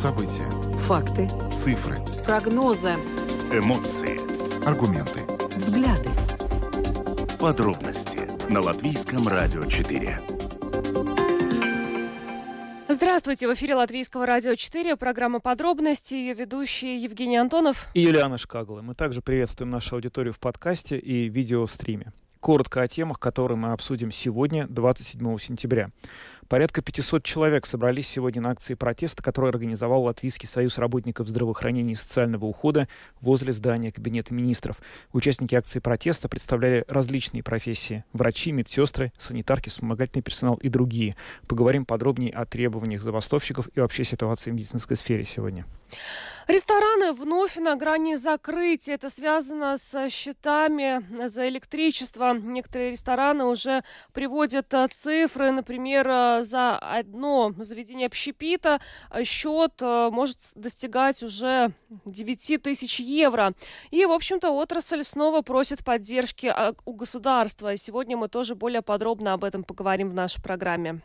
События. Факты. Цифры. Прогнозы. Эмоции. Аргументы. Взгляды. Подробности на Латвийском радио 4. Здравствуйте, в эфире Латвийского радио 4, программа «Подробности», ее ведущие Евгений Антонов и Юлиана Шкагла. Мы также приветствуем нашу аудиторию в подкасте и видеостриме. Коротко о темах, которые мы обсудим сегодня, 27 сентября. Порядка 500 человек собрались сегодня на акции протеста, который организовал Латвийский союз работников здравоохранения и социального ухода возле здания Кабинета министров. Участники акции протеста представляли различные профессии – врачи, медсестры, санитарки, вспомогательный персонал и другие. Поговорим подробнее о требованиях забастовщиков и вообще ситуации в медицинской сфере сегодня. Рестораны вновь на грани закрытия. Это связано с счетами за электричество. Некоторые рестораны уже приводят э, цифры. Например, э, за одно заведение общепита счет э, может достигать уже 9 тысяч евро. И, в общем-то, отрасль снова просит поддержки у государства. Сегодня мы тоже более подробно об этом поговорим в нашей программе.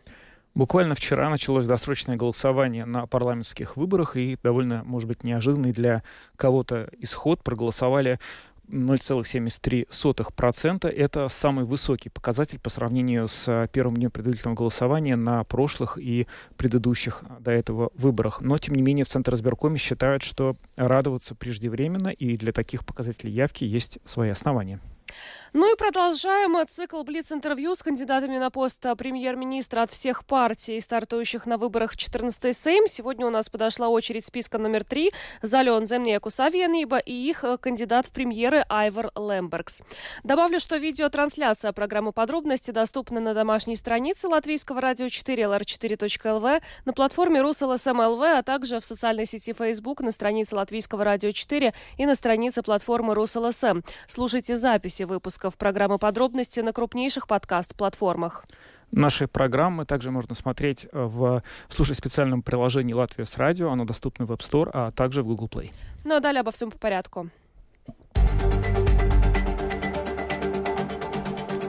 Буквально вчера началось досрочное голосование на парламентских выборах, и довольно, может быть, неожиданный для кого-то исход. Проголосовали 0,73%. Это самый высокий показатель по сравнению с первым днем предварительного голосования на прошлых и предыдущих до этого выборах. Но, тем не менее, в Центр избиркоме считают, что радоваться преждевременно, и для таких показателей явки есть свои основания. Ну и продолжаем цикл Блиц-интервью с кандидатами на пост премьер-министра от всех партий, стартующих на выборах в 14-й Сейм. Сегодня у нас подошла очередь списка номер три Zaļo un Zemnieku savienība и их кандидат в премьеры Айвар Лембергс. Добавлю, что видеотрансляция программы «Подробности» доступна на домашней странице Латвийского радио 4 lr4.lv, на платформе Rus.LSM.lv, а также в социальной сети Facebook на странице Латвийского радио 4 и на странице платформы Rus.LSM. Слушайте записи выпуска выпусков программы «Подробности» на крупнейших подкаст-платформах. Наши программы также можно смотреть э, в слушать специальном приложении «Latvijas Radio». Оно доступно в App Store, а также в Google Play. Ну а далее обо всем по порядку.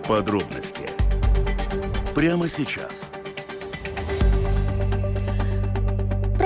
Подробности прямо сейчас –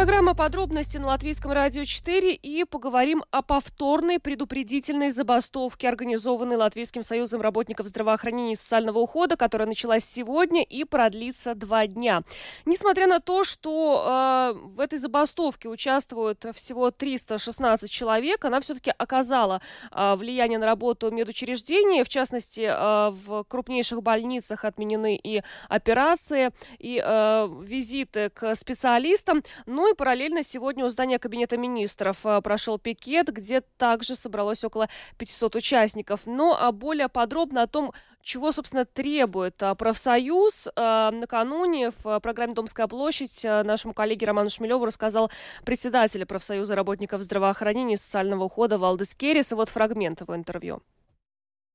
Программа «Подробности» на Латвийском радио 4 и поговорим о повторной предупредительной забастовке, организованной Латвийским союзом работников здравоохранения и социального ухода, которая началась сегодня и продлится два дня. Несмотря на то, что э, в этой забастовке участвуют всего 316 человек, она все-таки оказала э, влияние на работу медучреждений. В частности, э, в крупнейших больницах отменены и операции, и э, визиты к специалистам. Ну и параллельно сегодня у здания Кабинета министров э, прошел пикет, где также собралось около 500 участников. Ну а более подробно о том, чего, собственно, требует э, профсоюз, э, накануне в программе «Домская площадь» нашему коллеге Роману Шмелеву рассказал председатель профсоюза работников здравоохранения и социального ухода Валдес Керрис. И вот фрагмент его интервью.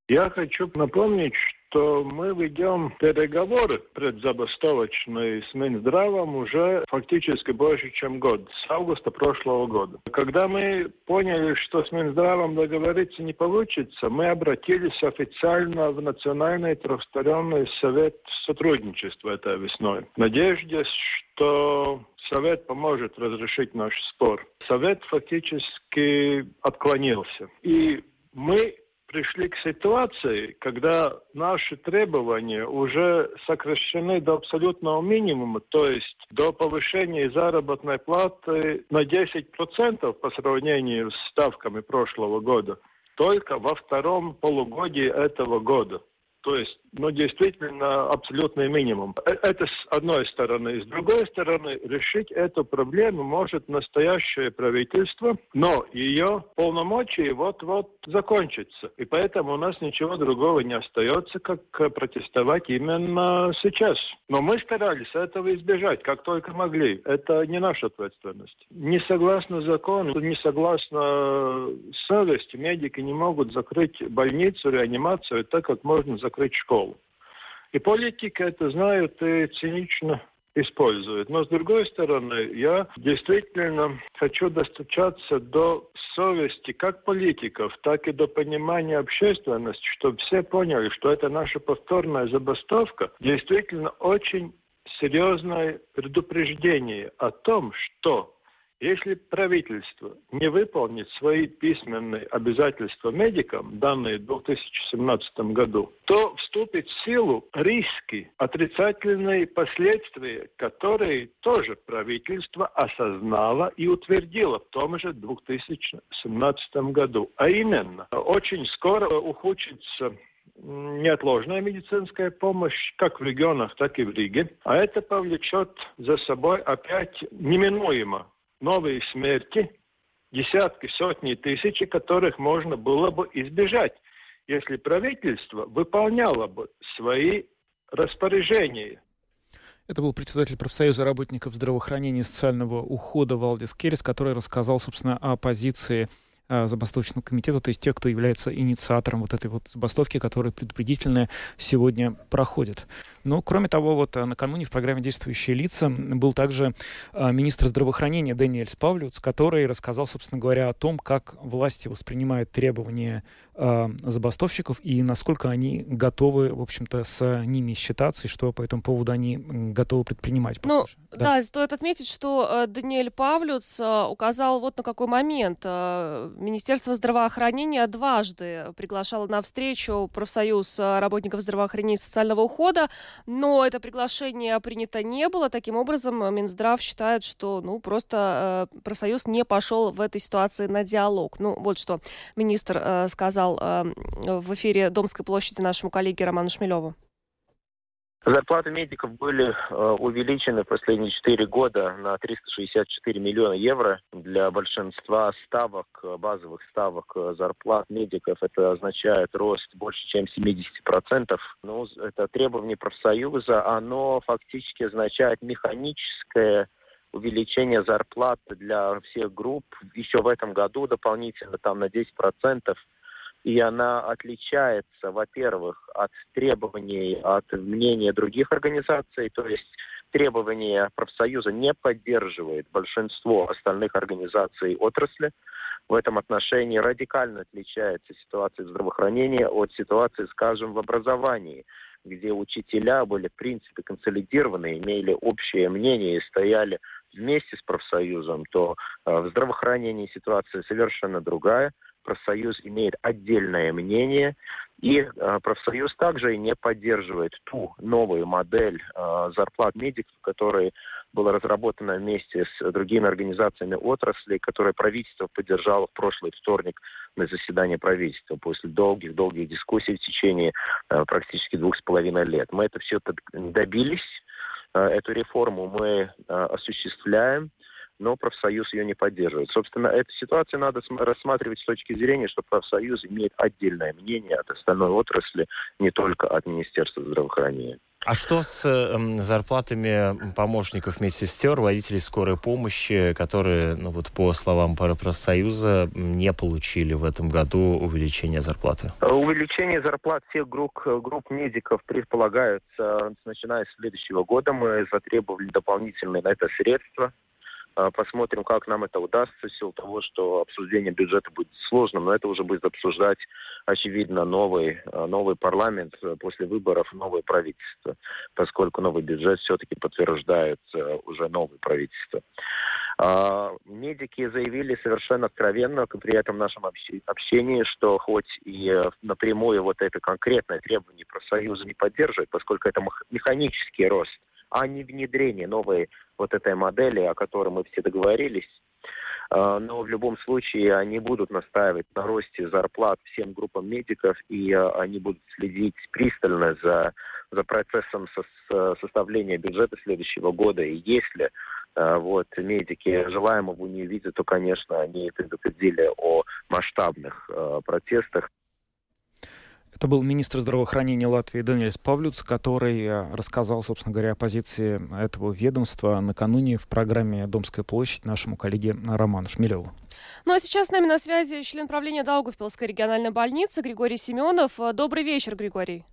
Я хочу напомнить, что мы ведем переговоры предзабастовочные с Минздравом уже фактически больше, чем год, с августа прошлого года. Когда мы поняли, что с Минздравом договориться не получится, мы обратились официально в Национальный трехсторонний совет сотрудничества этой весной. Надежде, что Совет поможет разрешить наш спор. Совет фактически отклонился. И мы пришли к ситуации, когда наши требования уже сокращены до абсолютного минимума, то есть до повышения заработной платы на 10% по сравнению с ставками прошлого года, только во втором полугодии этого года. То есть, ну, действительно, абсолютный минимум. Э, это с одной стороны. С другой стороны, решить эту проблему может настоящее правительство, но ее полномочия вот-вот закончатся. И поэтому у нас ничего другого не остается, как протестовать именно сейчас. Но мы старались этого избежать, как только могли. Это не наша ответственность. Не согласно закону, не согласно совести, медики не могут закрыть больницу, реанимацию, так как можно закрыть закрыть школу. И политики это знают и цинично используют. Но с другой стороны, я действительно хочу достучаться до совести как политиков, так и до понимания общественности, чтобы все поняли, что это наша повторная забастовка действительно очень серьезное предупреждение о том, что Если правительство не выполнит свои письменные обязательства медикам, данные в 2017 году, то вступит в силу риски, отрицательные последствия, которые тоже правительство осознало и утвердило в том же 2017 году. А именно, очень скоро ухудшится неотложная медицинская помощь как в регионах, так и в Риге. А это повлечет за собой опять неминуемо новые смерти, десятки, сотни, тысячи, которых можно было бы избежать, если правительство выполняло бы свои распоряжения. Это был председатель профсоюза работников здравоохранения и социального ухода Валдис Керрис, который рассказал, собственно, о позиции забастовочного комитета, то есть тех, кто является инициатором вот этой вот забастовки, которая предупредительная сегодня проходит. Но, кроме того, вот а, накануне в программе «Действующие лица» был также а, министр здравоохранения Дэниэль Спавлюц, который рассказал, собственно говоря, о том, как власти воспринимают требования э, забастовщиков и насколько они готовы, в общем-то, с ними считаться и что по этому поводу они готовы предпринимать. Ну, да. да, стоит отметить, что э, Даниэль Павлюц э, указал вот на какой момент. Э, Министерство здравоохранения дважды приглашало на встречу профсоюз э, работников здравоохранения и социального ухода, но это приглашение принято не было. Таким образом, Минздрав считает, что ну, просто э, профсоюз не пошел в этой ситуации на диалог. Ну, вот что министр э, сказал сказал э, в эфире Домской площади нашему коллеге Роману Шмелеву? Зарплаты медиков были э, увеличены в последние четыре года на 364 миллиона евро. Для большинства ставок, базовых ставок э, зарплат медиков это означает рост больше, чем 70%. Ну, это требование профсоюза, оно фактически означает механическое увеличение зарплат для всех групп еще в этом году дополнительно там на 10% и она отличается, во-первых, от требований, от мнения других организаций, то есть требования профсоюза не поддерживает большинство остальных организаций отрасли. В этом отношении радикально отличается ситуация в здравоохранении от ситуации, скажем, в образовании, где учителя были, в принципе, консолидированы, имели общее мнение и стояли вместе с профсоюзом, то э, в здравоохранении ситуация совершенно другая – профсоюз имеет отдельное мнение, и э, профсоюз также не поддерживает ту новую модель э, зарплат медиков, которая была разработана вместе с другими организациями отрасли, которые правительство поддержало в прошлый вторник на заседании правительства после долгих-долгих дискуссий в течение э, практически двух с половиной лет. Мы это все добились, эту реформу мы осуществляем но профсоюз ее не поддерживает. Собственно, эту ситуацию надо рассматривать с точки зрения, что профсоюз имеет отдельное мнение от остальной отрасли, не только от Министерства здравоохранения. А что с э, зарплатами помощников медсестер, водителей скорой помощи, которые, ну вот по словам профсоюза, не получили в этом году увеличение зарплаты? Увеличение зарплат всех групп, групп медиков предполагается, начиная с следующего года. Мы затребовали дополнительные на это средства. А, посмотрим, как нам это удастся, в силу того, что обсуждение бюджета будет сложным, но это уже будет обсуждать, очевидно, новый, а, новый парламент э, после выборов, новое правительство, поскольку новый бюджет все-таки подтверждает э, уже новое правительство. А, медики заявили совершенно откровенно при этом нашем общении, что хоть и э, напрямую вот это конкретное требование профсоюза не поддерживает, поскольку это механический рост – а не внедрение новой вот этой модели, о которой мы все договорились. А, но в любом случае они будут настаивать на росте зарплат всем группам медиков, и а, они будут следить пристально за, за процессом со, составления бюджета следующего года. И если а, вот, медики желаемого не видят, то, конечно, они предупредили о масштабных протестах. Это был министр здравоохранения Латвии Даниэль Павлюц, который э, рассказал, собственно говоря, о позиции этого ведомства накануне в программе «Домская площадь» нашему коллеге Роману Шмелеву. Ну а сейчас с нами на связи член правления Даугавпилской региональной больницы Григорий Семенов. Добрый вечер, Григорий.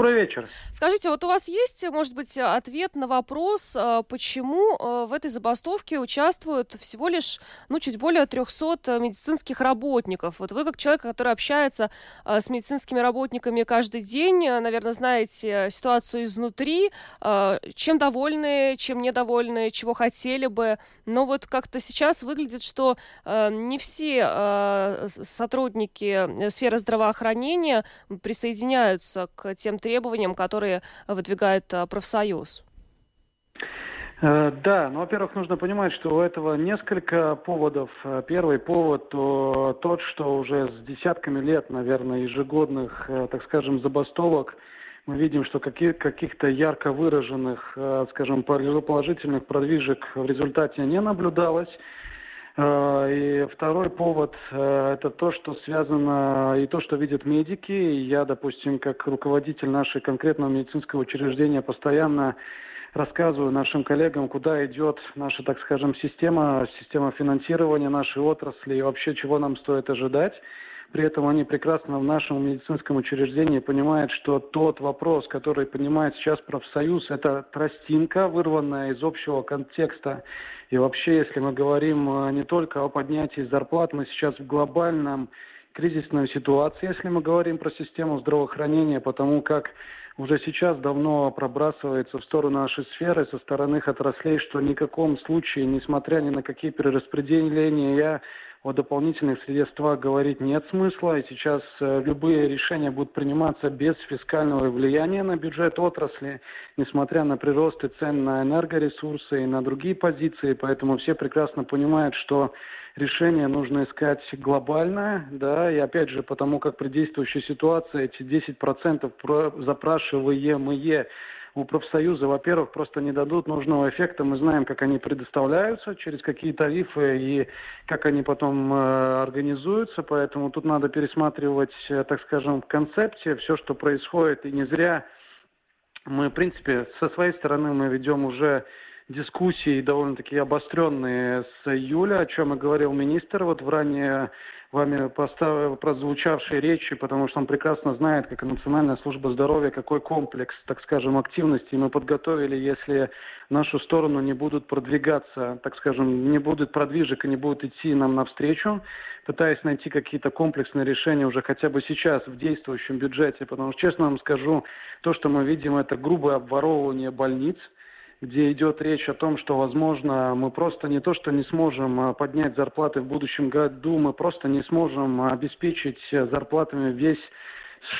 Добрый вечер. Скажите, вот у вас есть, может быть, ответ на вопрос, э, почему э, в этой забастовке участвуют всего лишь, ну, чуть более 300 медицинских работников? Вот вы, как человек, который общается э, с медицинскими работниками каждый день, наверное, знаете ситуацию изнутри. Чем довольны, чем недовольны, чего хотели бы? Но вот как-то сейчас выглядит, что не все сотрудники сферы здравоохранения присоединяются к тем требованиям, требованиям, которые выдвигает э, профсоюз? Э, да, ну, во-первых, нужно понимать, что у этого несколько поводов. Э, первый повод то, тот, что уже с десятками лет, наверное, ежегодных, так скажем, забастовок мы видим, что каких- каких-то ярко выраженных, скажем, положительных продвижек в результате не наблюдалось. А, и второй повод э, – это то, что связано и то, что видят медики. я, допустим, как руководитель нашего конкретного медицинского учреждения постоянно рассказываю нашим коллегам, куда идет наша, так скажем, система, система финансирования нашей отрасли и вообще чего нам стоит ожидать. При этом они прекрасно в нашем медицинском учреждении понимают, что тот вопрос, который поднимает сейчас профсоюз, это тростинка, вырванная из общего контекста. И вообще, если мы говорим э, не только о поднятии зарплат, мы сейчас в глобальном кризисной ситуации, если мы говорим про систему здравоохранения, потому как уже сейчас давно пробрасывается в сторону нашей сферы со стороны отраслей, что в каком случае, несмотря ни на какие перераспределения, о дополнительных средствах говорить нет смысла, и сейчас э, любые решения будут приниматься без фискального влияния на бюджет отрасли, несмотря на приросты цен на энергоресурсы и на другие позиции, поэтому все прекрасно понимают, что решение нужно искать глобальное, да, и опять же, потому как при действующей ситуации эти 10% запрашиваемые у профсоюза, во-первых, просто не дадут нужного эффекта. Мы знаем, как они предоставляются, через какие тарифы и как они потом э, организуются. Поэтому тут надо пересматривать, э, так скажем, в концепте все, что происходит. И не зря мы, в принципе, со своей стороны мы ведем уже дискуссии довольно-таки обостренные с июля, о чем и говорил министр вот в ранее вами поставил, прозвучавшей речи, потому что он прекрасно знает, как Национальная служба здоровья, какой комплекс, так скажем, активностей мы подготовили, если в нашу сторону не будут продвигаться, так скажем, не будут продвижек и не будут идти нам навстречу, пытаясь найти какие-то комплексные решения уже хотя бы сейчас в действующем бюджете, потому что, честно вам скажу, то, что мы видим, это грубое обворовывание больниц – где идет речь о том, что, возможно, мы просто не то, что не сможем а, поднять зарплаты в будущем году, мы просто не сможем обеспечить зарплатами весь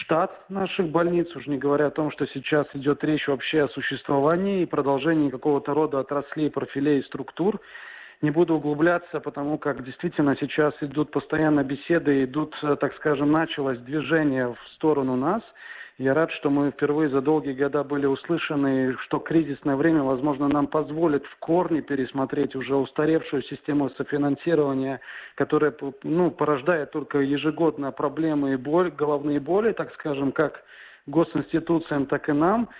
штат наших больниц, уж не говоря о том, что сейчас идет речь вообще о существовании и продолжении какого-то рода отраслей, профилей и структур. Не буду углубляться, потому как действительно сейчас идут постоянно беседы, идут, так скажем, началось движение в сторону нас – я рад, что мы впервые за долгие года были услышаны, что кризисное время, возможно, нам позволит в корне пересмотреть уже устаревшую систему софинансирования, которая ну, порождает только ежегодно проблемы и боль, головные боли, так скажем, как госинституциям, так и нам.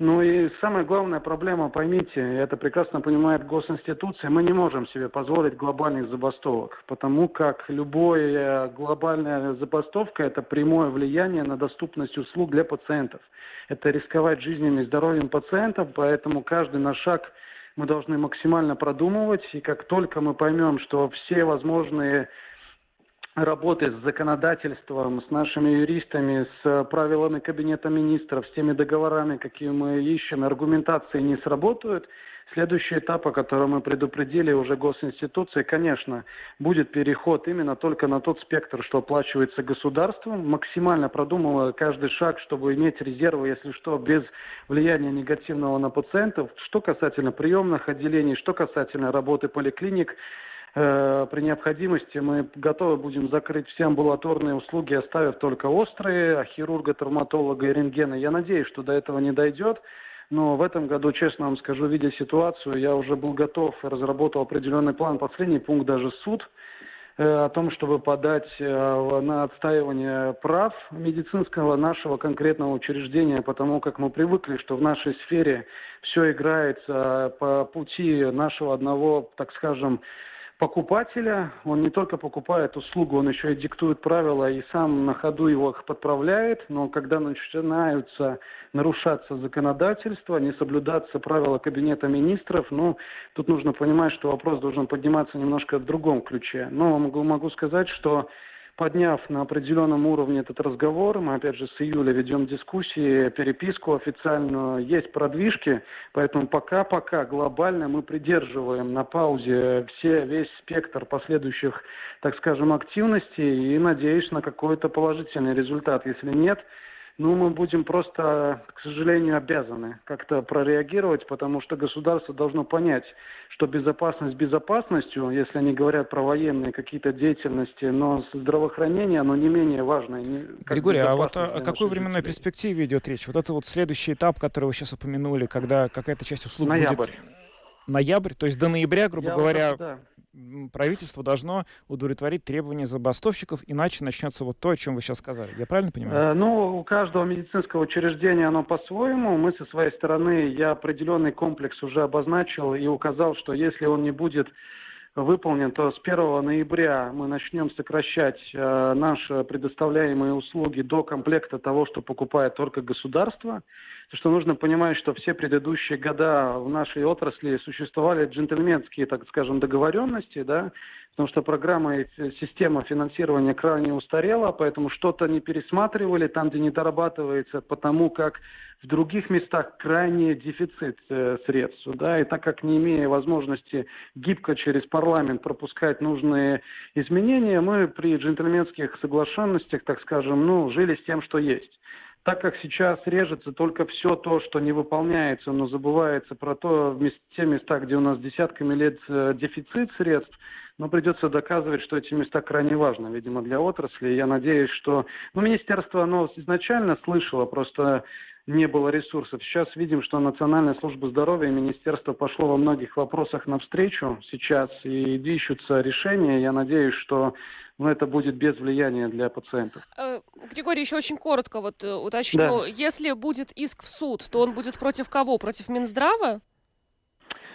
Ну и самая главная проблема, поймите, это прекрасно понимает госинституция, мы не можем себе позволить глобальных забастовок, потому как любая глобальная забастовка – это прямое влияние на доступность услуг для пациентов. Это рисковать жизнью и здоровьем пациентов, поэтому каждый наш шаг мы должны максимально продумывать, и как только мы поймем, что все возможные работы с законодательством, с нашими юристами, с правилами Кабинета министров, с теми договорами, какие мы ищем, аргументации не сработают, следующий этап, о котором мы предупредили уже госинституции, конечно, будет переход именно только на тот спектр, что оплачивается государством, максимально продумывая каждый шаг, чтобы иметь резервы, если что, без влияния негативного на пациентов. Что касательно приемных отделений, что касательно работы поликлиник, Э, при необходимости мы готовы будем закрыть все амбулаторные услуги, оставив только острые, а хирурга, травматолога и рентгена. Я надеюсь, что до этого не дойдет. Но в этом году, честно вам скажу, видя ситуацию, я уже был готов разработал определенный план. Последний пункт даже суд э, о том, чтобы подать э, на отстаивание прав медицинского нашего конкретного учреждения, потому как мы привыкли, что в нашей сфере все играется по пути нашего одного, так скажем, покупателя. Он не только покупает услугу, он еще и диктует правила и сам на ходу его их подправляет. Но когда начинаются нарушаться законодательство, не соблюдаться правила Кабинета министров, ну, тут нужно понимать, что вопрос должен подниматься немножко в другом ключе. Но могу, могу сказать, что подняв на определенном уровне этот разговор, мы опять же с июля ведем дискуссии, переписку официальную, есть продвижки, поэтому пока-пока глобально мы придерживаем на паузе все, весь спектр последующих, так скажем, активностей и надеюсь на какой-то положительный результат. Если нет, ну, мы будем просто, к сожалению, обязаны как-то прореагировать, потому что государство должно понять, что безопасность безопасностью, если они говорят про военные какие-то деятельности, но здравоохранение, оно не менее важное. Не, Григорий, а вот о, о какой временной перспективе идет речь? Вот это вот следующий этап, который вы сейчас упомянули, когда какая-то часть услуг Ноябрь. будет... Ноябрь. То есть до ноября, грубо Я говоря, вот, да. Правительство должно удовлетворить требования забастовщиков, иначе начнется вот то, о чем вы сейчас сказали. Я правильно понимаю? Э, Ну, у каждого медицинского учреждения оно по-своему. Мы со своей стороны, я определенный комплекс уже обозначил и указал, что если он не будет выполнен, то с 1 ноября мы начнем сокращать э, наши предоставляемые услуги до комплекта того, что покупает только государство. Потому что нужно понимать, что все предыдущие года в нашей отрасли существовали джентльменские, так скажем, договоренности, да, потому что программа и система финансирования крайне устарела, поэтому что-то не пересматривали там, где не дорабатывается, потому как в других местах крайний дефицит э, средств, да, и так как не имея возможности гибко через парламент пропускать нужные изменения, мы при джентльменских соглашенностях, так скажем, ну, жили с тем, что есть. Так как сейчас режется только все то, что не выполняется, но забывается про то, те места, где у нас десятками лет э, дефицит средств, но придется доказывать, что эти места крайне важны, видимо, для отрасли. Я надеюсь, что... Ну, министерство, оно изначально слышало, просто не было ресурсов. Сейчас видим, что Национальная служба здоровья и Министерство пошло во многих вопросах навстречу сейчас и ищутся решения. Я надеюсь, что ну, это будет без влияния для пациентов. Э, Григорий, еще очень коротко вот э, уточню. Если будет иск в суд, то он будет против кого? Против Минздрава?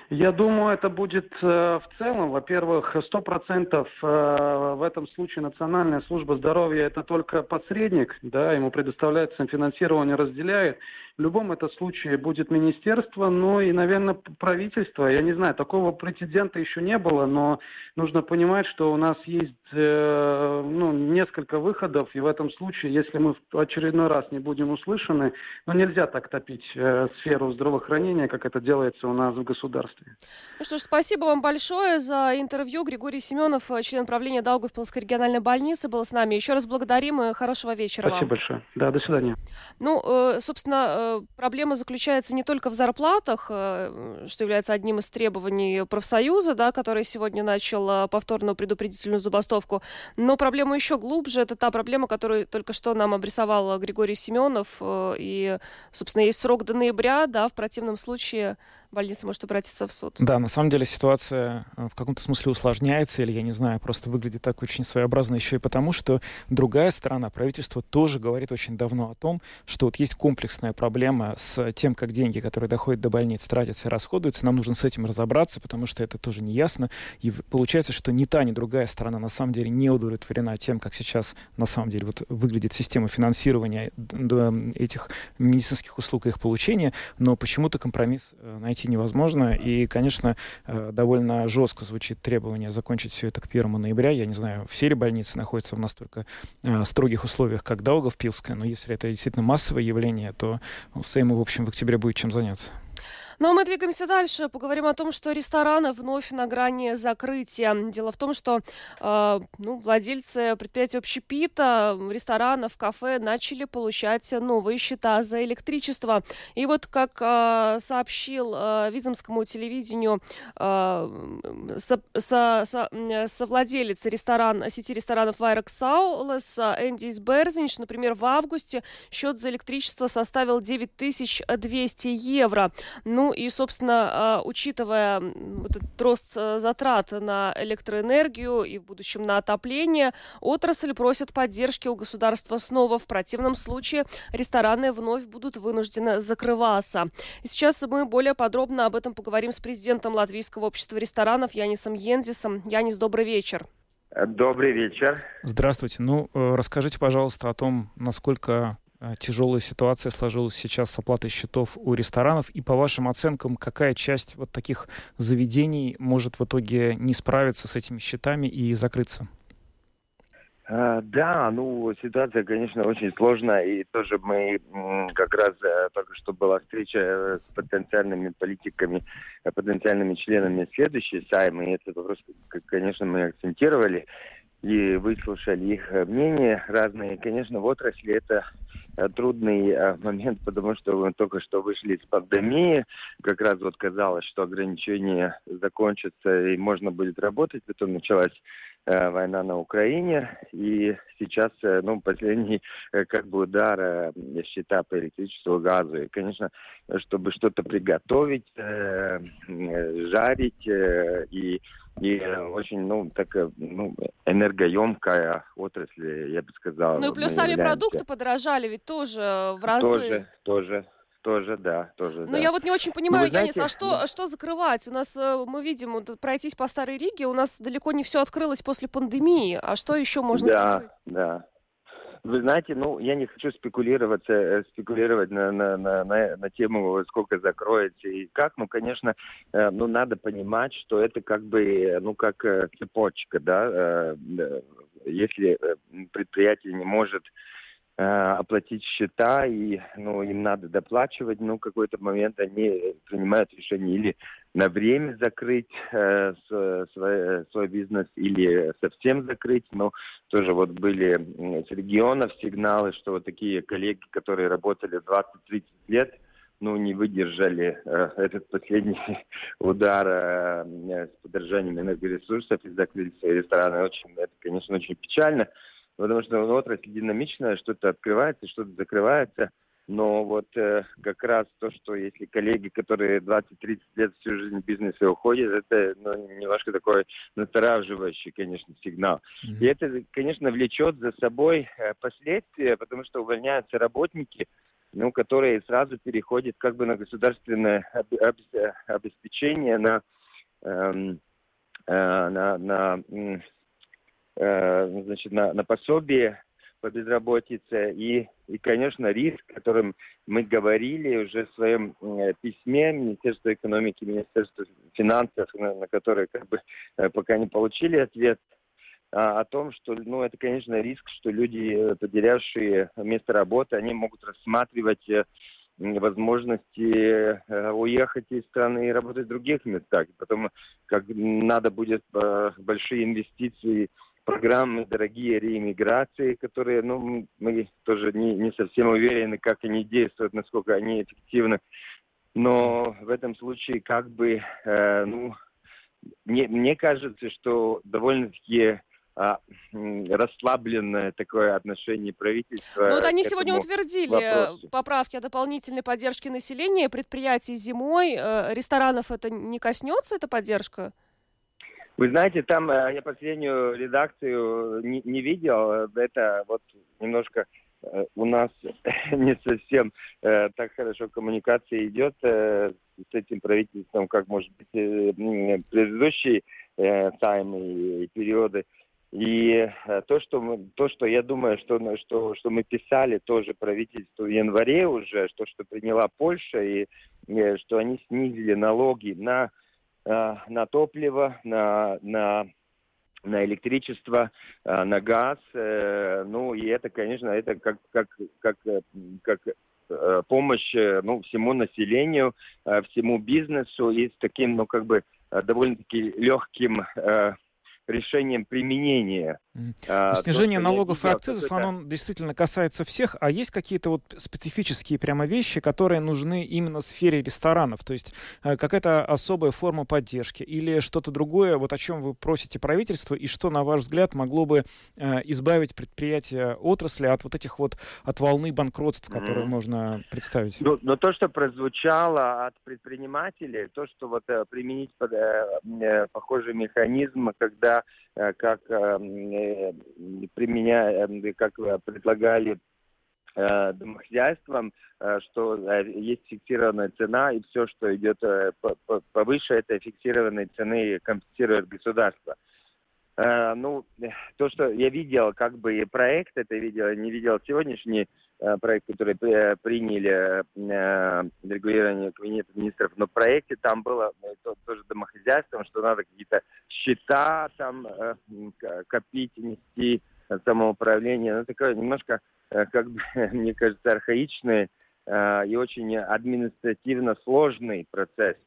Я думаю, это будет э, в целом, во-первых, сто процентов э, в этом случае Национальная служба здоровья это только посредник, да, ему предоставляется финансирование, разделяет. В любом этом случае будет министерство, ну и, наверное, правительство. Я не знаю, такого прецедента еще не было, но нужно понимать, что у нас есть э, ну, несколько выходов, и в этом случае, если мы в очередной раз не будем услышаны, ну нельзя так топить э, сферу здравоохранения, как это делается у нас в государстве. Ну что ж, спасибо вам большое за интервью. Григорий Семенов, э, член правления Даугавпилской региональной больницы, был с нами. Еще раз благодарим и хорошего вечера Спасибо вам. большое. Да, до свидания. Ну, э, собственно, проблема заключается не только в зарплатах, э, что является одним из требований профсоюза, да, который сегодня начал э, повторную предупредительную забастовку, но проблема еще глубже. Это та проблема, которую только что нам обрисовал Григорий Семенов. э, И, собственно, есть срок до ноября, да, в противном случае больница может обратиться в суд. Да, на самом деле ситуация э, в каком-то смысле усложняется, или, я не знаю, просто выглядит так очень своеобразно еще и потому, что другая сторона, правительство, тоже говорит очень давно о том, что вот есть комплексная проблема с тем, как деньги, которые доходят до больниц, тратятся и расходуются. Нам нужно с этим разобраться, потому что это тоже не ясно. И получается, что ни та, ни другая сторона на самом деле не удовлетворена тем, как сейчас на самом деле вот выглядит система финансирования этих медицинских услуг и их получения, но почему-то компромисс э, найти невозможно. И, конечно, э, довольно жестко звучит требование закончить все это к 1 ноября. Я не знаю, все ли больницы находятся в настолько э, строгих условиях, как Даугавпилская, но если это действительно массовое явление, то ну, Сейму, в общем, в октябре будет чем заняться. Ну а мы двигаемся дальше. Поговорим о том, что рестораны вновь на грани закрытия. Дело в том, что э, ну, владельцы предприятия общепита, ресторанов, кафе начали получать новые счета за электричество. И вот, как э, сообщил э, Визомскому телевидению э, со, со, со, м, совладелец ресторан, сети ресторанов Вайрекс Саулес Эндис Берзинч, например, в августе счет за электричество составил 9200 евро. Ну Ну и, собственно, учитывая этот рост затрат на электроэнергию и в будущем на отопление, отрасль просит поддержки у государства снова. В противном случае рестораны вновь будут вынуждены закрываться. Сейчас мы более подробно об этом поговорим с президентом Латвийского общества ресторанов Янисом Йензисом. Янис, добрый вечер. Добрый вечер. Здравствуйте. Ну, э, расскажите, пожалуйста, о том, насколько э, тяжелая ситуация сложилась сейчас с оплатой счетов у ресторанов. И по вашим оценкам, какая часть вот таких заведений может в итоге не справиться с этими счетами и закрыться? А, да, ну, ситуация, конечно, очень сложная, и тоже мы как раз э, только что была встреча э, с потенциальными политиками, э, потенциальными членами следующей сайма, и этот вопрос, конечно, мы акцентировали и выслушали их мнения разные. Конечно, в отрасли это трудный момент, потому что мы только что вышли из пандемии. Как раз вот казалось, что ограничения закончатся и можно будет работать. Потом началась Э, война на Украине, и сейчас, э, ну, последний, э, как бы, удар счета по электричеству, газу. И, конечно, чтобы что-то приготовить, жарить и и очень, ну, такая, ну, энергоемкая отрасль, я бы сказал. Ну и плюс сами являемся. продукты подорожали ведь тоже в разы. Тоже, тоже. Тоже, да, тоже. Ну, да. я вот не очень понимаю, ну, Янис, а что, ну... что закрывать? У нас, э, мы видим, вот, пройтись по Старой Риге, у нас далеко не все открылось после пандемии. А что еще можно да, закрыть? Да, вы знаете, ну, я не хочу спекулировать, э, спекулировать на, на, на, на, на тему, сколько закроете и как. Ну, конечно, э, ну, надо понимать, что это как бы, ну, как цепочка, да. Если предприятие не может Э, оплатить счета, и ну, им надо доплачивать, но в какой-то момент они принимают решение или на время закрыть э, свой, свой бизнес, или совсем закрыть. Но тоже вот были с регионов сигналы, что вот такие коллеги, которые работали 20-30 лет, ну, не выдержали э, этот последний удар э, с поддержанием энергоресурсов и закрыли свои рестораны. Очень, это, конечно, очень печально потому что отрасль динамичная, что-то открывается, что-то закрывается. Но вот э, как раз то, что если коллеги, которые 20-30 лет всю жизнь в бизнесе уходят, это ну, немножко такой настораживающий, конечно, сигнал. Mm-hmm. И это, конечно, влечет за собой э, последствия, потому что увольняются работники, ну, которые сразу переходят как бы на государственное обеспечение, на, эм, э, на, на Э, значит, на, на пособие по безработице и, и, конечно, риск, о котором мы говорили уже в своем э, письме Министерства экономики, Министерства финансов, на, на которое как бы э, пока не получили ответ, а, о том, что, ну, это, конечно, риск, что люди, потерявшие место работы, они могут рассматривать возможности уехать из страны и работать в других местах. Потом, как надо будет большие инвестиции программы дорогие реиммиграции, которые, ну, мы тоже не, не совсем уверены, как они действуют, насколько они эффективны. Но в этом случае как бы, э, ну, мне, мне кажется, что довольно-таки а, расслабленное такое отношение правительства. Ну вот они сегодня утвердили вопросу. поправки о дополнительной поддержке населения, предприятий зимой. Э, ресторанов это не коснется, эта поддержка? Вы знаете, там э, я последнюю редакцию не, не видел. Это вот немножко э, у нас не совсем э, так хорошо коммуникация идет с этим правительством, как, может быть, предыдущие таймы и периоды. И то, что мы, то, что я думаю, что, что, что мы писали тоже правительству в январе уже, что, что приняла Польша, и, и что они снизили налоги на Э, на топливо, на, на, на электричество, э, на газ. Э, ну, и это, конечно, это как, как, как, как помощь ну, всему населению, всему бизнесу и с таким, ну, как бы, довольно-таки легким решением применения. А, снижение то, налогов и акцизов, это... оно действительно касается всех, а есть какие-то вот специфические прямо вещи, которые нужны именно сфере ресторанов, то есть э, какая-то особая форма поддержки или что-то другое, вот о чем вы просите правительство и что, на ваш взгляд, могло бы э, избавить предприятия отрасли от вот этих вот, от волны банкротств, которые mm-hmm. можно представить? Ну, но то, что прозвучало от предпринимателей, то, что вот э, применить под, похожий механизм, когда как применяя, как предлагали домохозяйствам, что есть фиксированная цена, и все, что идет повыше этой фиксированной цены, компенсирует государство. Ну, то, что я видел, как бы проект это видел, не видел сегодняшний проект, который приняли регулирование кабинета министров, но в проекте там было тоже домохозяйством, что надо какие-то счета там копить, нести самоуправление. Ну, такое немножко, как бы, мне кажется, архаичное и очень административно сложный процесс.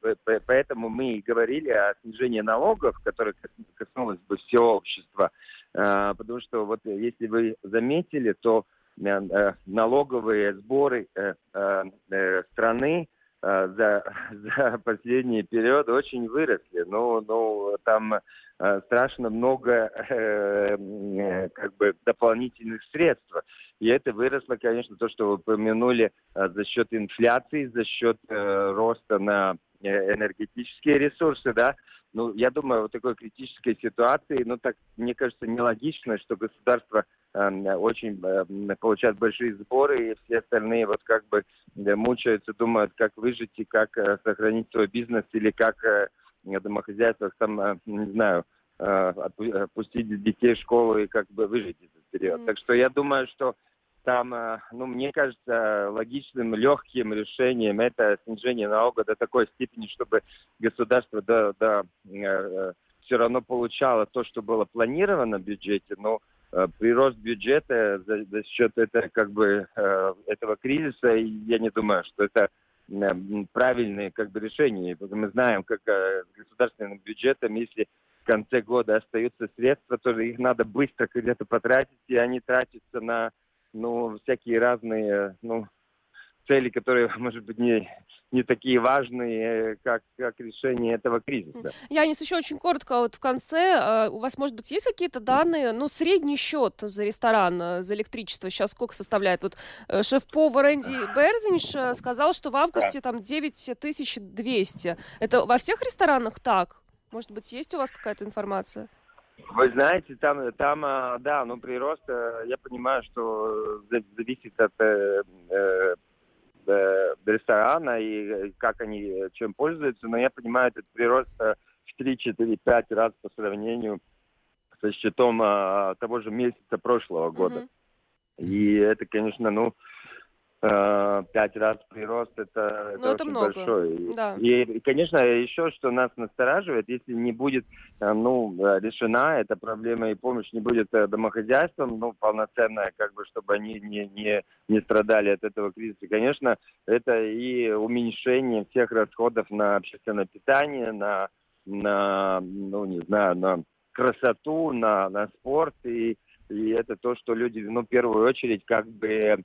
Поэтому мы и говорили о снижении налогов, которое коснулось бы всего общества. Потому что вот если вы заметили, то Э, налоговые сборы э, э, страны за, за последний период очень выросли. Ну, ну там страшно много как бы дополнительных средств. И это выросло, конечно, то, что вы упомянули, за счет инфляции, за счет роста на энергетические ресурсы, да. Ну, я думаю, в такой критической ситуации, ну, так, мне кажется, нелогично, что государство Эм, очень эм, получают большие сборы, и все остальные вот как бы мучаются, думают, как выжить и как э, сохранить свой бизнес или как э, домохозяйство там, э, не знаю, отпустить детей в школу и как бы выжить этот период. Mm. Так что я думаю, что там, ну, мне кажется, логичным, легким решением это снижение налога до такой степени, чтобы государство до, до, все равно получало то, что было планировано в бюджете, но Э, прирост бюджета за, за счет это, как бы, э, этого кризиса, я не думаю, что это э, правильное как бы, решение. Мы знаем, как с государственным бюджетом, если в конце года остаются средства, то их надо быстро где-то потратить, и они тратятся на ну, всякие разные ну, цели, которые, может быть, не, не такие важные, э, как, как решение этого кризиса. Янис, еще очень коротко, вот в конце, э, у вас, может быть, есть какие-то данные, ну, средний счет за ресторан, э, за электричество сейчас сколько составляет? Вот шеф-повар Энди Берзинш сказал, что в августе там 9200. Это во всех ресторанах так? Может быть, есть у вас какая-то информация? Вы знаете, там, там, да, ну прирост, я понимаю, что зависит от э, ресторана и как они чем пользуются, но я понимаю, этот прирост в 3-4-5 раз по сравнению со счетом э, того же месяца прошлого года. Mm-hmm. И это, конечно, ну, Э, пять раз прирост это, это, ну, это очень много. большой. Да. И, и, конечно, еще что нас настораживает, если не будет э, ну, э, решена эта проблема и помощь не будет домохозяйствам, ну, полноценная, как бы, чтобы они не, не, не страдали от этого кризиса, конечно, это и уменьшение всех расходов на общественное питание, на, на ну, не знаю, на красоту, на, на спорт, и, и это то, что люди, ну, в первую очередь, как бы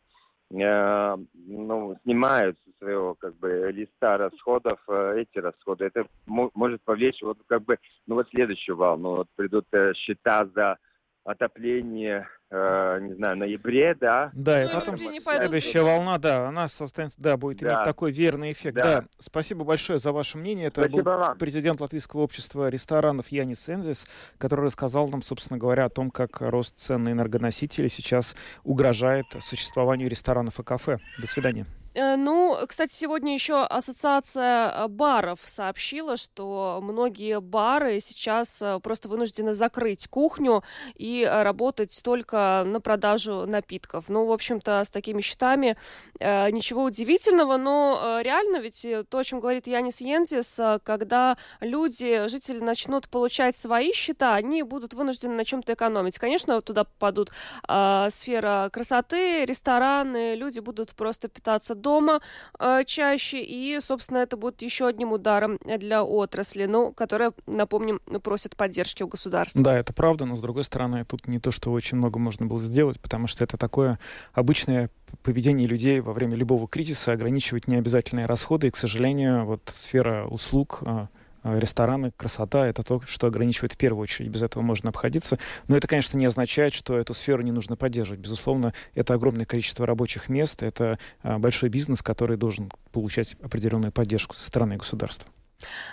Э, ну, снимают со своего как бы листа расходов э, эти расходы. Это может повлечь вот как бы ну вот следующую волну. Вот придут э, счета за отопление, э, не знаю, ноябре, да. Да, и ну, потом следующая волна, да, она состоится, да, будет да. иметь такой верный эффект. Да. да. Спасибо большое за ваше мнение. Это Спасибо был вам. президент Латвийского общества ресторанов Янис Энзис, который рассказал нам, собственно говоря, о том, как рост цен на энергоносители сейчас угрожает существованию ресторанов и кафе. До свидания. Э, ну, кстати, сегодня еще Ассоциация э, баров сообщила, что многие бары сейчас э, просто вынуждены закрыть кухню и работать только на продажу напитков. Ну, в общем-то, с такими счетами ничего удивительного, но реально ведь то, о чем говорит Янис Йензис, когда люди, жители начнут получать свои счета, они будут вынуждены на чем-то экономить. Конечно, туда попадут сфера красоты, рестораны, люди будут просто питаться дома э, чаще, и, собственно, это будет еще одним ударом для отрасли, ну, которая, напомним, просит поддержки у государства. Да, это правда, но, с другой стороны, тут не то, что очень много можно было сделать, потому что это такое обычное поведение людей во время любого кризиса, ограничивать необязательные расходы, и, к сожалению, вот сфера услуг э, Э, рестораны, красота — это то, что ограничивает в первую очередь. Без этого можно обходиться. Но это, конечно, не означает, что эту сферу не нужно поддерживать. Безусловно, это огромное количество рабочих мест, это э, большой бизнес, который должен получать определенную поддержку со стороны государства.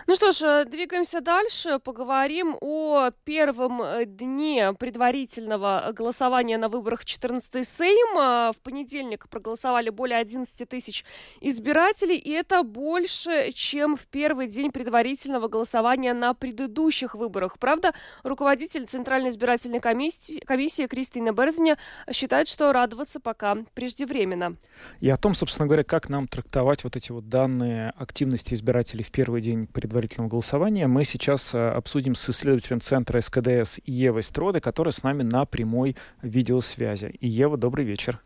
Ну что ж, э, двигаемся дальше. Поговорим о первом э, дне предварительного голосования на выборах в 14 Сейм. Э, в понедельник проголосовали более 11 тысяч избирателей, и это больше, чем в первый день предварительного голосования на предыдущих выборах. Правда, руководитель Центральной избирательной комиссии, комиссии Кристина Берзиня считает, что радоваться пока преждевременно. И о том, собственно говоря, как нам трактовать вот эти вот данные активности избирателей в первый день день предварительного голосования мы сейчас э, обсудим с исследователем Центра СКДС Евой Строды, которая с нами на прямой видеосвязи. И Ева, добрый вечер.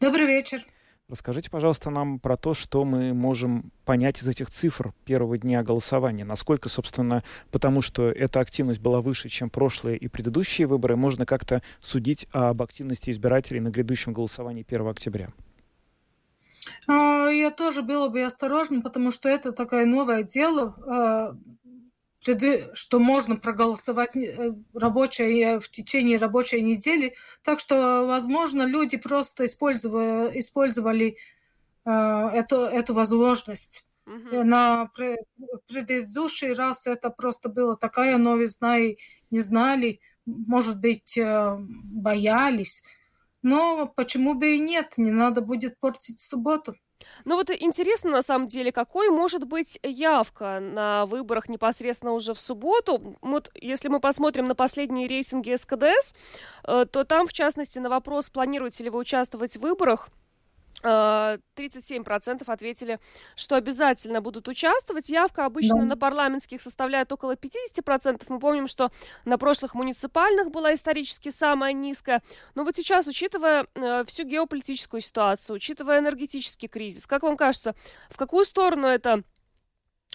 Добрый вечер. Расскажите, пожалуйста, нам про то, что мы можем понять из этих цифр первого дня голосования. Насколько, собственно, потому что эта активность была выше, чем прошлые и предыдущие выборы, можно как-то судить об активности избирателей на грядущем голосовании 1 октября? А, я тоже была бы осторожна, потому что это такое новое дело, а, что можно проголосовать э, рабочее в течение рабочей недели. Так что, возможно, люди просто использовали, использовали эту, эту возможность. Uh-huh. На предыдущий раз это просто была такая новизна, и не знали, может быть, э, боялись. Но почему бы и нет? Не надо будет портить субботу. Ну вот интересно, на самом деле, какой может быть явка на выборах непосредственно уже в субботу. Вот если мы посмотрим на последние рейтинги СКДС, э, то там, в частности, на вопрос, планируете ли вы участвовать в выборах, 37% э, ответили, что обязательно будут участвовать. Явка обычно да. на парламентских составляет около 50%. Мы помним, что на прошлых муниципальных была исторически самая низкая. Но вот сейчас, учитывая э, всю геополитическую ситуацию, учитывая энергетический кризис, как вам кажется, в какую сторону это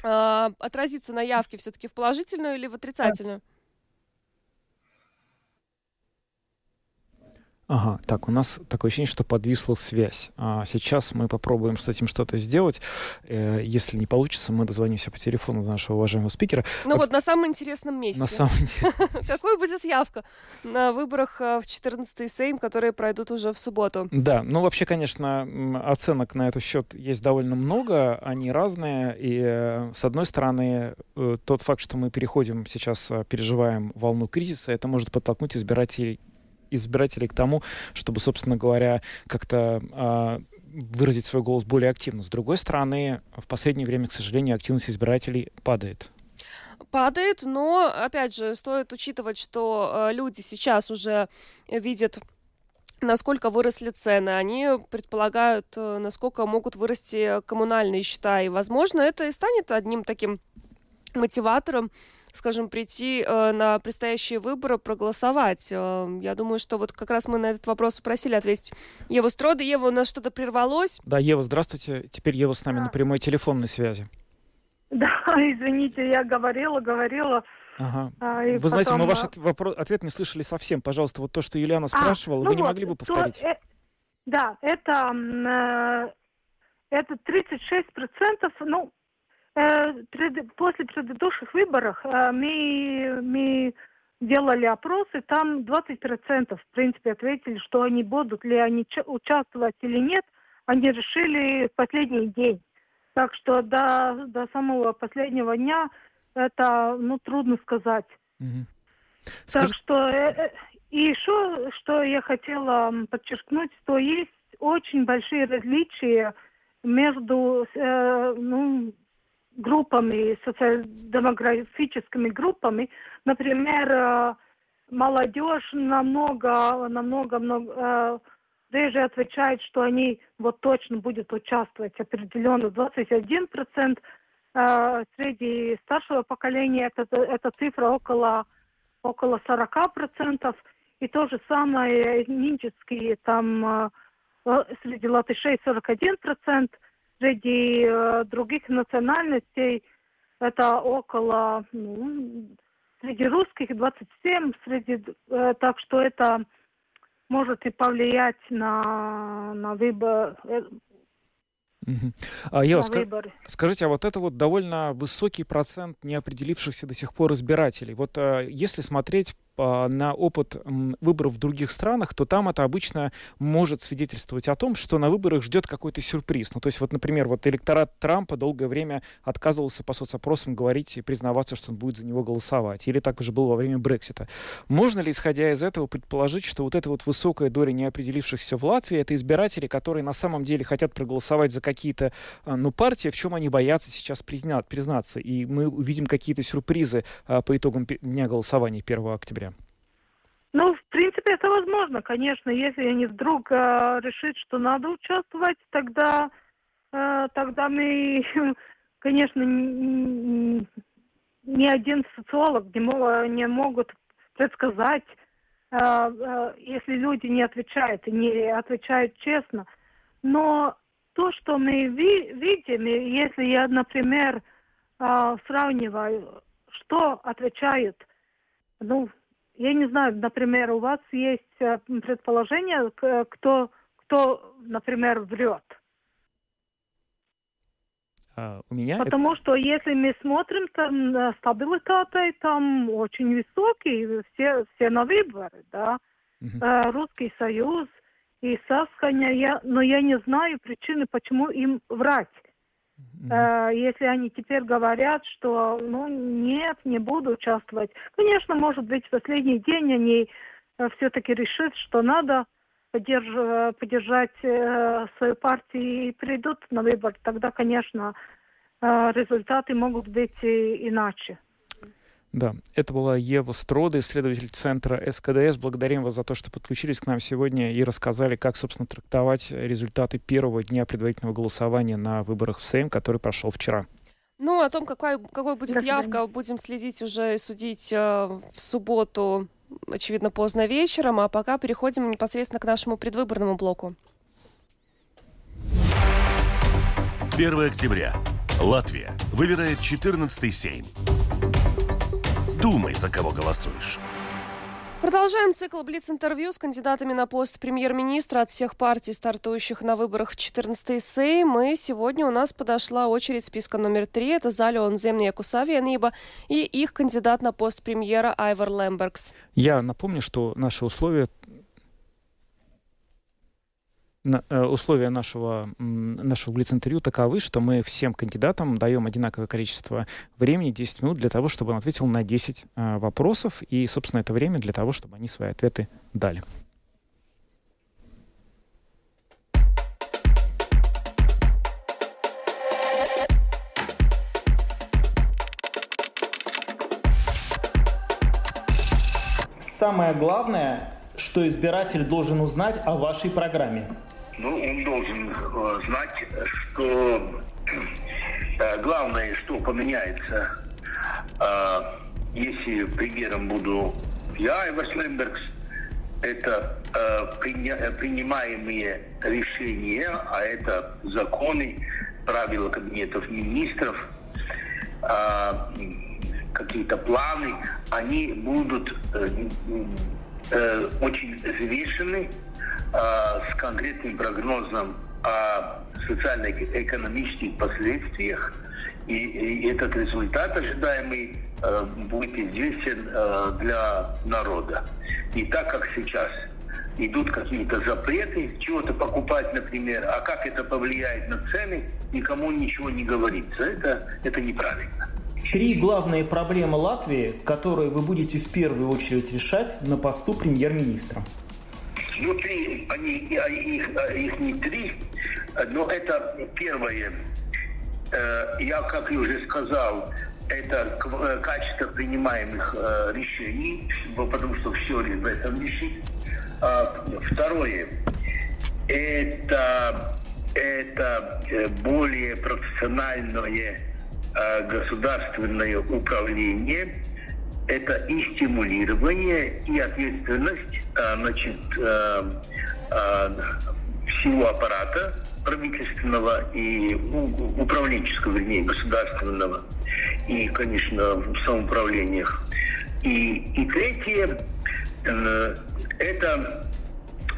э, отразится на явке все-таки в положительную или в отрицательную? Ага, так, у нас такое ощущение, что подвисла связь. А сейчас мы попробуем с этим что-то сделать. Э, если не получится, мы дозвонимся по телефону нашего уважаемого спикера. Ну вот, вот на самом интересном месте. На самом деле. Какой будет явка на выборах э, в 14-й Сейм, которые пройдут уже в субботу? Да, ну вообще, конечно, оценок на этот счет есть довольно много, они разные. И э, с одной стороны, тот факт, что мы переходим сейчас, переживаем волну кризиса, это может подтолкнуть избирателей избирателей к тому, чтобы, собственно говоря, как-то а, выразить свой голос более активно. С другой стороны, в последнее время, к сожалению, активность избирателей падает. Падает, но, опять же, стоит учитывать, что э, люди сейчас уже видят насколько выросли цены, они предполагают, э, насколько могут вырасти коммунальные счета, и, возможно, это и станет одним таким мотиватором скажем, прийти э, на предстоящие выборы, проголосовать. Э, я думаю, что вот как раз мы на этот вопрос просили ответить Еву Строда. Ева, у нас что-то прервалось? Да, Ева, здравствуйте. Теперь Ева с нами да. на прямой телефонной связи. Да, извините, я говорила, говорила. Ага. А, вы потом... знаете, мы ваш вопрос, ответ не слышали совсем. Пожалуйста, вот то, что Юлиана спрашивала, а, ну вы не вот, могли бы повторить? То, э, да, это, э, это 36 процентов, ну, после предыдущих выборов э, мы, мы делали опросы, там 20% в принципе ответили, что они будут ли они участвовать или нет. Они решили в последний день. Так что до, до самого последнего дня это ну, трудно сказать. Угу. Так Скажи... что э, и еще, что я хотела подчеркнуть, что есть очень большие различия между э, ну, группами, социал-демографическими группами. Например, э, молодежь намного, намного, много, э, даже отвечает, что они вот точно будут участвовать определенно 21%. Э, среди старшего поколения это, эта цифра около, около 40%. И то же самое этнические там среди латышей 41%, среди э, других национальностей это около, ну, среди русских 27, среди, э, так что это может и повлиять на, на выбор, э, Угу. А, Ева, ска- скажите, а вот это вот довольно высокий процент неопределившихся до сих пор избирателей. Вот а, если смотреть на опыт выборов в других странах, то там это обычно может свидетельствовать о том, что на выборах ждет какой-то сюрприз. Ну, то есть, вот, например, вот электорат Трампа долгое время отказывался по соцопросам говорить и признаваться, что он будет за него голосовать. Или так уже было во время Брексита. Можно ли, исходя из этого, предположить, что вот эта вот высокая доля неопределившихся в Латвии, это избиратели, которые на самом деле хотят проголосовать за какие-то а, ну, партии, в чем они боятся сейчас признать, признаться. И мы увидим какие-то сюрпризы а, по итогам дня голосования 1 октября. Это возможно, конечно. Если они вдруг э, решат, что надо участвовать, тогда, э, тогда мы, конечно, ни, один социолог не, мог, не могут предсказать, э, э, если люди не отвечают, не отвечают честно. Но то, что мы ви, видим, если я, например, э, сравниваю, что отвечают, ну, я не знаю, например, у вас есть э, предположение, кто, кто например, врет? А, у меня Потому это... что если мы смотрим, там стабилитаты там очень высокие, все, все на выборы, да. Uh-huh. Русский Союз и Сасканя, я, но я не знаю причины, почему им врать. Mm-hmm. Если они теперь говорят, что ну нет, не буду участвовать. Конечно, может быть, в последний день они э, все-таки решат, что надо поддерж... поддержать э, свою партию и придут на выбор. Тогда, конечно, результаты могут быть иначе. Да, это была Ева Строда, исследователь центра СКДС. Благодарим вас за то, что подключились к нам сегодня и рассказали, как, собственно, трактовать результаты первого дня предварительного голосования на выборах в Сейм, который прошел вчера. Ну, о том, какой, какой будет явка, будем следить уже и судить э, в субботу, очевидно, поздно вечером. А пока переходим непосредственно к нашему предвыборному блоку. 1 октября. Латвия выбирает 14-й Сейм. Думай, за кого голосуешь. Продолжаем цикл Блиц-интервью с кандидатами на пост премьер-министра от всех партий, стартующих на выборах в 14-й Сейм. И сегодня у нас подошла очередь списка номер три. Это Залион Земния Кусавия Ниба и их кандидат на пост премьера Айвар Лембергс. Я напомню, что наши условия условия нашего, нашего блиц-интервью таковы, что мы всем кандидатам даем одинаковое количество времени, 10 минут, для того, чтобы он ответил на 10 э, вопросов, и, собственно, это время для того, чтобы они свои ответы дали. Самое главное, что избиратель должен узнать о вашей программе – ну, он должен э, знать, что э, главное, что поменяется, э, если премьером буду я, Эверс Лембергс, это э, принимаемые решения, а это законы, правила кабинетов министров, э, какие-то планы, они будут очень взвешены, а, с конкретным прогнозом о социально-экономических последствиях. И, и этот результат ожидаемый э, будет известен э, для народа. Не так, как сейчас идут какие-то запреты, чего-то покупать, например, а как это повлияет на цены, никому ничего не говорится. Это, это неправильно. Три главные проблемы Латвии, которые вы будете в первую очередь решать на посту премьер-министра. Внутри они, их, их не три, но это первое. Э, я, как я уже сказал, это э, качество принимаемых э, решений, потому что все в этом решит. А, второе, это, это более профессиональное государственное управление – это и стимулирование, и ответственность. А, значит, а, а, всего аппарата правительственного и управленческого, вернее, государственного, и, конечно, в самоуправлениях. И, и третье, э, это,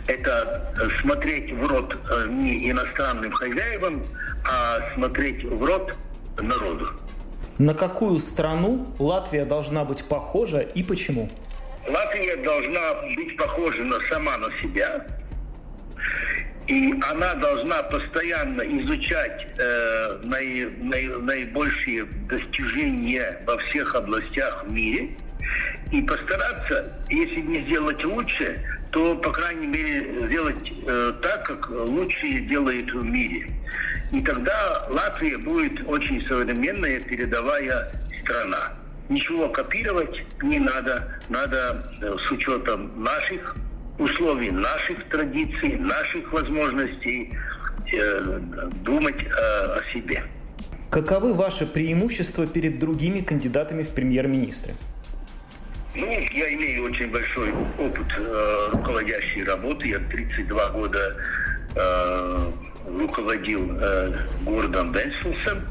это смотреть в рот э, не иностранным хозяевам, а смотреть в рот народу. На какую страну Латвия должна быть похожа и почему? Латвия должна быть похожа на, сама на себя, и она должна постоянно изучать э, наи, наи, наибольшие достижения во всех областях в мире и постараться, если не сделать лучше, то, по крайней мере, сделать э, так, как лучшие делают в мире. И тогда Латвия будет очень современная передовая страна. Ничего копировать не надо, надо э, с учетом наших условий наших традиций, наших возможностей э, думать э, о себе. Каковы ваши преимущества перед другими кандидатами в премьер-министры? Ну, я имею очень большой опыт э, руководящей работы. Я 32 года э, руководил э, городом Бенсилсом.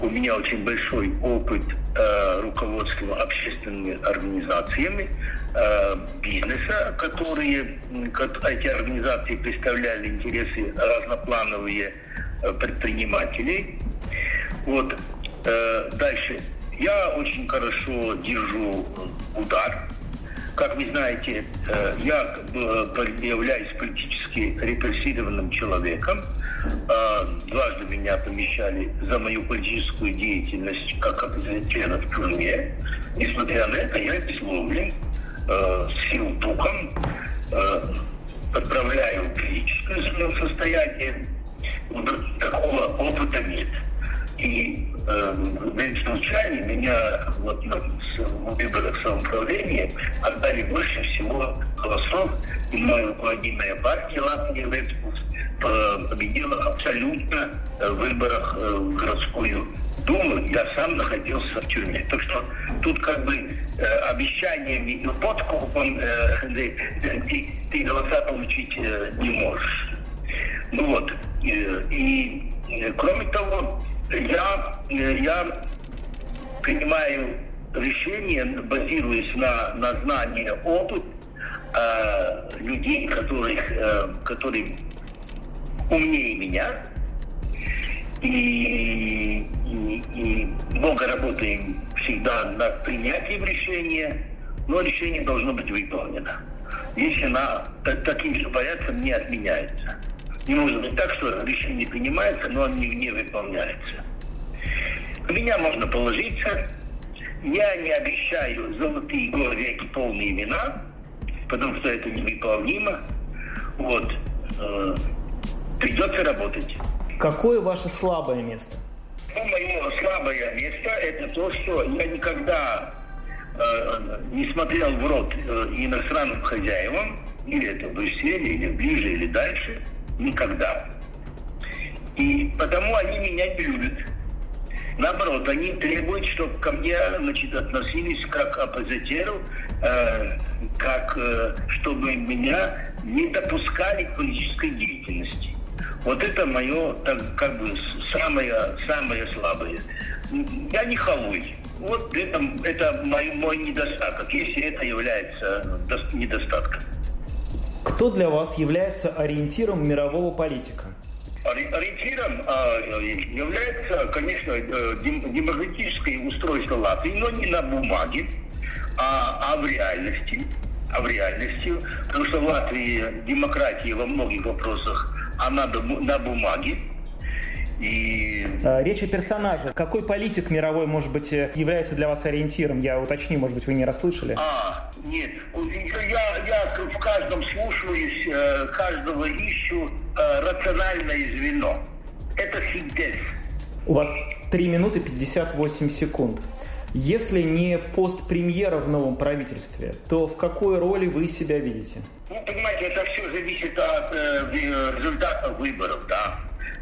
У меня очень большой опыт э, руководства общественными организациями э, бизнеса, которые эти организации представляли интересы разноплановые э, предпринимателей. Вот. Э, дальше. Я очень хорошо держу удар как вы знаете, э, я э, являюсь политически репрессированным человеком. Э, дважды меня помещали за мою политическую деятельность как оппозиционера в тюрьме. Несмотря на это, я обесловлен сил духом, отправляю физическое свое состояние. Такого опыта нет. И э, случайно меня вот, на выборах самоуправления отдали больше всего голосов, и моя руководимая партия Латвия Летпус победила абсолютно в выборах э, в городскую Думу, я сам находился в тюрьме. Так что тут как бы э, обещаниями и подкупом э, ты, ты голоса получить э, не можешь. Ну вот. Э, и э, кроме того, я, я принимаю решение, базируясь на, на знании, опыт э, людей, которых, э, которые умнее меня, и, и, и много работаем всегда над принятием решения, но решение должно быть выполнено. Если она таким же порядком не отменяется. Не может быть так, что решение принимается, но оно не, не выполняется. На меня можно положиться. Я не обещаю золотые горы веки полные имена, потому что это невыполнимо. Вот. Э, придется работать. Какое ваше слабое место? Ну, мое слабое место – это то, что я никогда э, не смотрел в рот э, иностранным хозяевам, или это в Брюсселе, или ближе, или дальше – Никогда. И потому они меня не любят. Наоборот, они требуют, чтобы ко мне значит, относились как к оппозитеру, э, как э, чтобы меня не допускали к политической деятельности. Вот это мое, так, как бы, самое, самое слабое. Я не халуй. Вот это, это мой, мой недостаток, если это является недостатком. Кто для вас является ориентиром мирового политика? Ориентиром а, является, конечно, э, демократическое устройство Латвии, но не на бумаге, а, а в реальности. А в реальности, потому что в Латвии демократия во многих вопросах, она на бумаге, и... А, речь о персонаже. Какой политик мировой, может быть, э, является для вас ориентиром? Я уточню, может быть, вы не расслышали. А, нет. Я, я в каждом слушаюсь, э, каждого ищу э, рациональное звено. Это синтез. У вас 3 минуты 58 секунд. Если не пост премьера в новом правительстве, то в какой роли вы себя видите? Ну, понимаете, это все зависит от э, результатов выборов, да.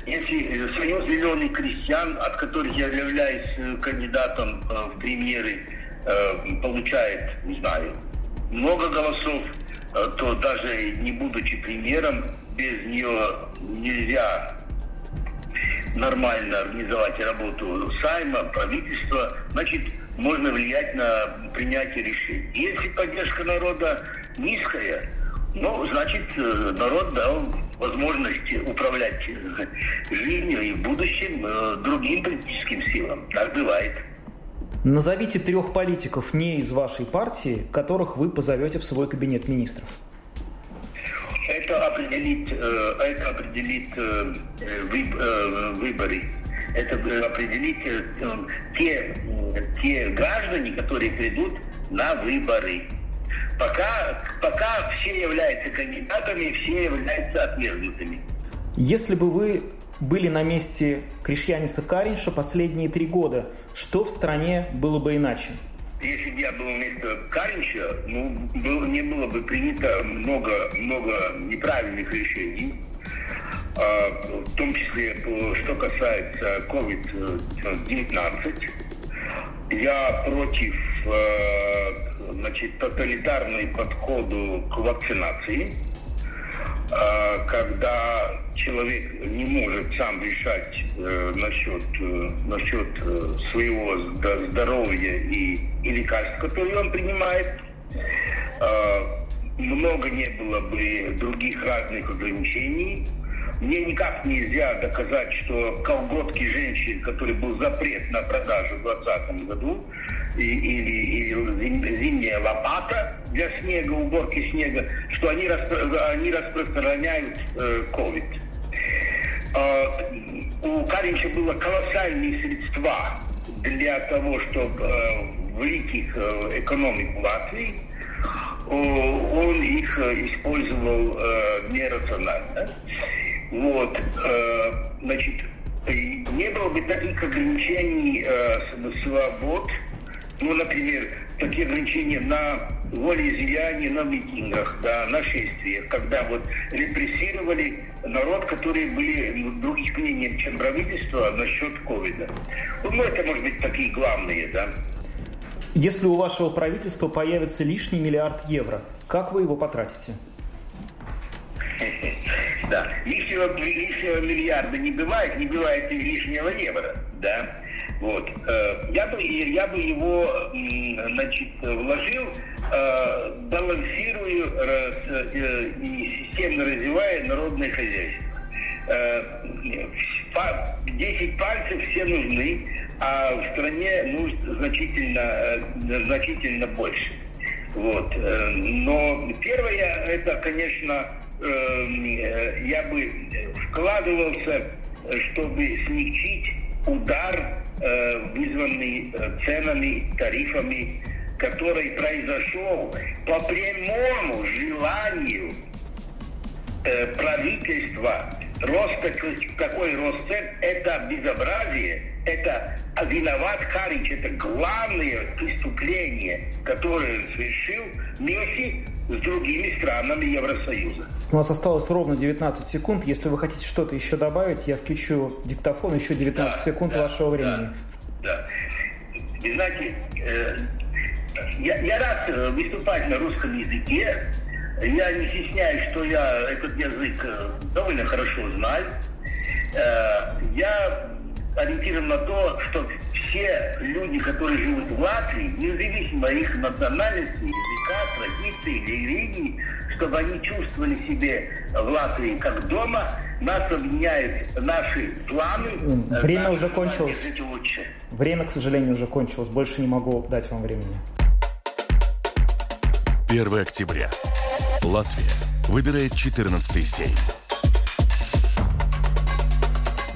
Если Союз зеленых крестьян, от которых я являюсь э, кандидатом э, в премьеры, э, получает, не знаю, много голосов, то даже не будучи премьером, без нее нельзя нормально организовать работу Сайма, правительства, значит, можно влиять на принятие решений. Если поддержка народа низкая, ну, значит, э, народ дал возможность управлять жизнью и в будущем э, другим политическим силам. Так бывает. Назовите трех политиков не из вашей партии, которых вы позовете в свой кабинет министров. Это определит, э, это определит выборы. Это определит те, те граждане, которые придут на выборы. Пока, пока все являются кандидатами, все являются отвергнутыми. Если бы вы были на месте Кришьяниса Каринша последние три года, что в стране было бы иначе? Если бы я был вместо Каринча, ну, было, не было бы принято много, много неправильных решений, а, в том числе, что касается COVID-19. Я против э, значит, тоталитарный подходу к вакцинации, а, когда человек не может сам решать э, насчет, э, насчет э, своего здоровья и, и лекарств, которые он принимает. А, много не было бы других разных ограничений. Мне никак нельзя доказать, что колготки женщин, который был запрет на продажу в 2020 году, или, или зимняя лопата для снега, уборки снега, что они, распро, они распространяют э, COVID. Э, у Каринча было колоссальные средства для того, чтобы э, влить их э, экономику Латвии. Он их э, использовал э, нерационально. Вот, э, значит, не было бы таких ограничений э, свобод, ну, например, такие ограничения на волеизлияние на митингах, да, на шествиях, когда вот репрессировали народ, которые были ну, других мнений, чем правительство насчет ковида. Ну, это, может быть, такие главные, да. Если у вашего правительства появится лишний миллиард евро, как вы его потратите? Да, лишнего, лишнего миллиарда не бывает, не бывает и лишнего евро, да. Вот. Э, я бы, я бы его значит, вложил, э, балансируя э, и системно развивая народное хозяйство. 10 пальцев все нужны, а в стране ну, значительно, значительно больше. Вот. Но первое, это, конечно, я бы вкладывался, чтобы смягчить удар Э, вызванный э, ценами, тарифами, который произошел по прямому желанию э, правительства роста, какой рост цен, это безобразие, это виноват Карич, это главное преступление, которое совершил вместе с другими странами Евросоюза. У нас осталось ровно 19 секунд. Если вы хотите что-то еще добавить, я включу диктофон, еще 19 да, секунд да, вашего времени. Да, да. Вы знаете, э, я, я рад э, выступать на русском языке. Я не стесняюсь, что я этот язык э, довольно хорошо знаю. Э, я ориентирован на то, что все люди, которые живут в Латвии, независимо от их национальности, языка, традиции или религии, чтобы они чувствовали себя в Латвии как дома, нас объединяют наши планы. Время наши уже кончилось. Время, к сожалению, уже кончилось. Больше не могу дать вам времени. 1 октября. Латвия выбирает 14-й сейм.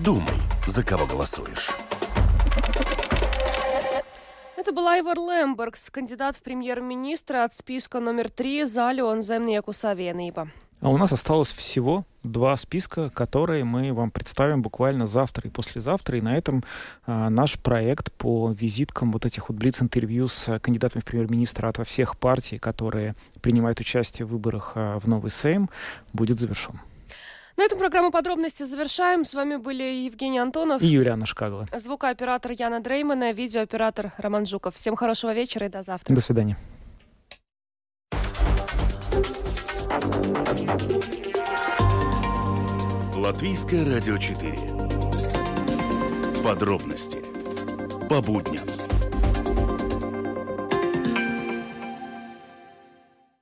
Думай, за кого голосуешь. Это был Айвар Лембергс, кандидат в премьер-министра от списка номер три Залион Земnieku Savienība. А у нас осталось всего два списка, которые мы вам представим буквально завтра и послезавтра. И на этом а, наш проект по визиткам вот этих вот блиц-интервью с кандидатами в премьер-министра от всех партий, которые принимают участие в выборах а, в новый Сейм, будет завершен. На этом программу подробности завершаем. С вами были Евгений Антонов и Юлиана Шкагла. Звукооператор Яна Дреймана, видеооператор Роман Жуков. Всем хорошего вечера и до завтра. До свидания. Латвийское радио 4. Подробности по будням.